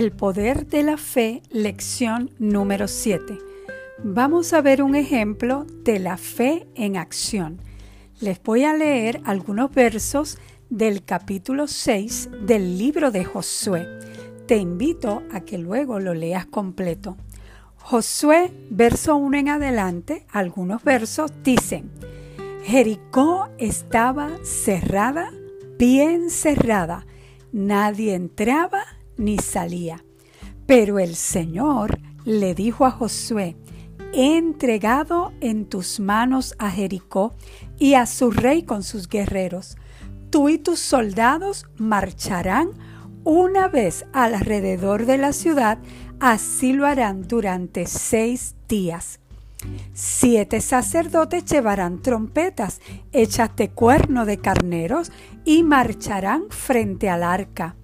El poder de la fe, lección número 7. Vamos a ver un ejemplo de la fe en acción. Les voy a leer algunos versos del capítulo 6 del libro de Josué. Te invito a que luego lo leas completo. Josué, verso 1 en adelante, algunos versos dicen, Jericó estaba cerrada, bien cerrada, nadie entraba ni salía. Pero el Señor le dijo a Josué, he entregado en tus manos a Jericó y a su rey con sus guerreros. Tú y tus soldados marcharán una vez alrededor de la ciudad, así lo harán durante seis días. Siete sacerdotes llevarán trompetas hechas de cuerno de carneros y marcharán frente al arca.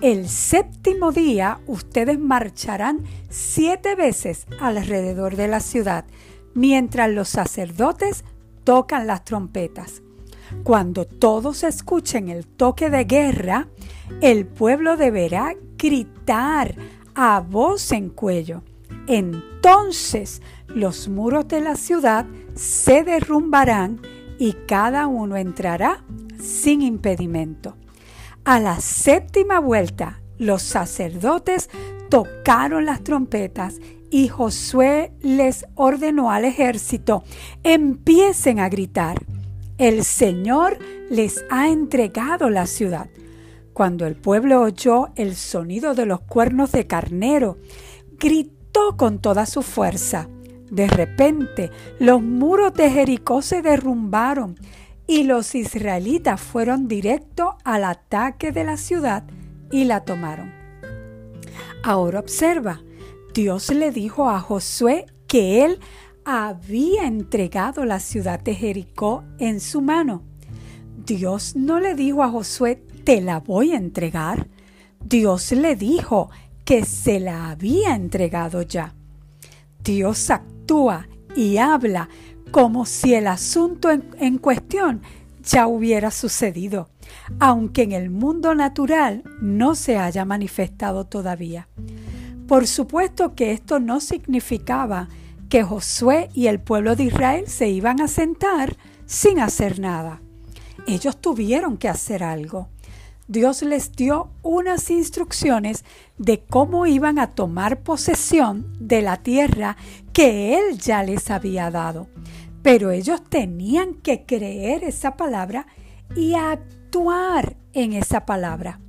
El séptimo día ustedes marcharán siete veces alrededor de la ciudad, mientras los sacerdotes tocan las trompetas. Cuando todos escuchen el toque de guerra, el pueblo deberá gritar a voz en cuello. Entonces los muros de la ciudad se derrumbarán y cada uno entrará sin impedimento. A la séptima vuelta, los sacerdotes tocaron las trompetas y Josué les ordenó al ejército, empiecen a gritar. El Señor les ha entregado la ciudad. Cuando el pueblo oyó el sonido de los cuernos de carnero, gritó con toda su fuerza. De repente, los muros de Jericó se derrumbaron y los israelitas fueron directo al ataque de la ciudad y la tomaron. Ahora observa, Dios le dijo a Josué que él había entregado la ciudad de Jericó en su mano. Dios no le dijo a Josué, te la voy a entregar. Dios le dijo que se la había entregado ya. Dios actúa y habla como si el asunto en, cuestión ya hubiera sucedido, aunque en el mundo natural no se haya manifestado todavía. Por supuesto que esto no significaba que Josué y el pueblo de Israel se iban a sentar sin hacer nada. Ellos tuvieron que hacer algo. Dios les dio unas instrucciones de cómo iban a tomar posesión de la tierra que Él ya les había dado. Pero ellos tenían que creer esa palabra y actuar en esa palabra.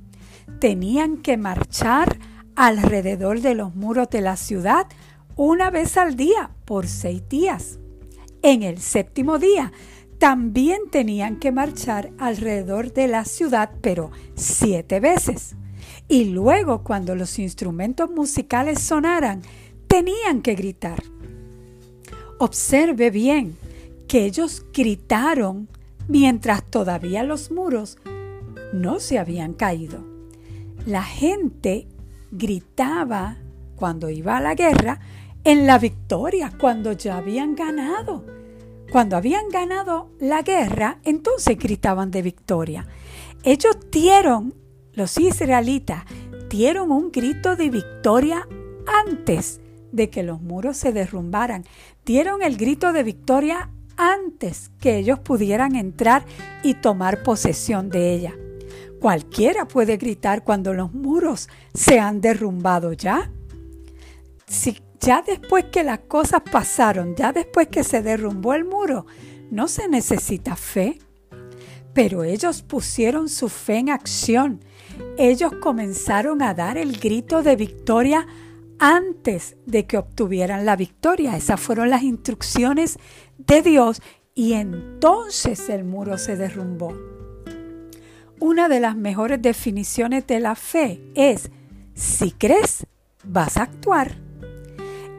Tenían que marchar alrededor de los muros de la ciudad una vez al día por seis días. En el séptimo día también tenían que marchar alrededor de la ciudad, pero siete veces. Y luego, cuando los instrumentos musicales sonaran, tenían que gritar. Observe bien que ellos gritaron mientras todavía los muros no se habían caído. La gente gritaba cuando iba a la guerra en la victoria, cuando ya habían ganado. Cuando habían ganado la guerra, entonces gritaban de victoria. Ellos dieron, los israelitas, dieron un grito de victoria antes de que los muros se derrumbaran. Dieron el grito de victoria antes que ellos pudieran entrar y tomar posesión de ella. Cualquiera puede gritar cuando los muros se han derrumbado ya. Si ya después que las cosas pasaron, ya después que se derrumbó el muro, no se necesita fe. Pero ellos pusieron su fe en acción. Ellos comenzaron a dar el grito de victoria antes de que obtuvieran la victoria. Esas fueron las instrucciones de Dios y entonces el muro se derrumbó. Una de las mejores definiciones de la fe es, si crees, vas a actuar.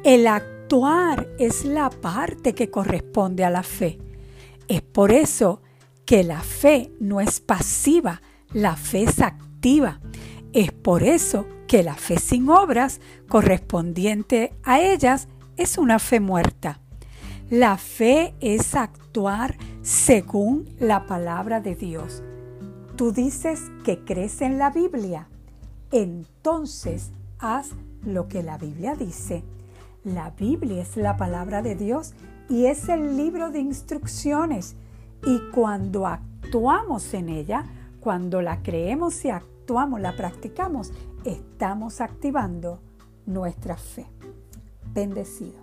El actuar es la parte que corresponde a la fe. Es por eso que la fe no es pasiva, la fe es activa. Es por eso que la fe sin obras correspondiente a ellas es una fe muerta. La fe es actuar según la palabra de Dios. Tú dices que crees en la Biblia, entonces haz lo que la Biblia dice. La Biblia es la palabra de Dios y es el libro de instrucciones. Y cuando actuamos en ella, cuando la creemos y la practicamos, estamos activando nuestra fe. Bendecido.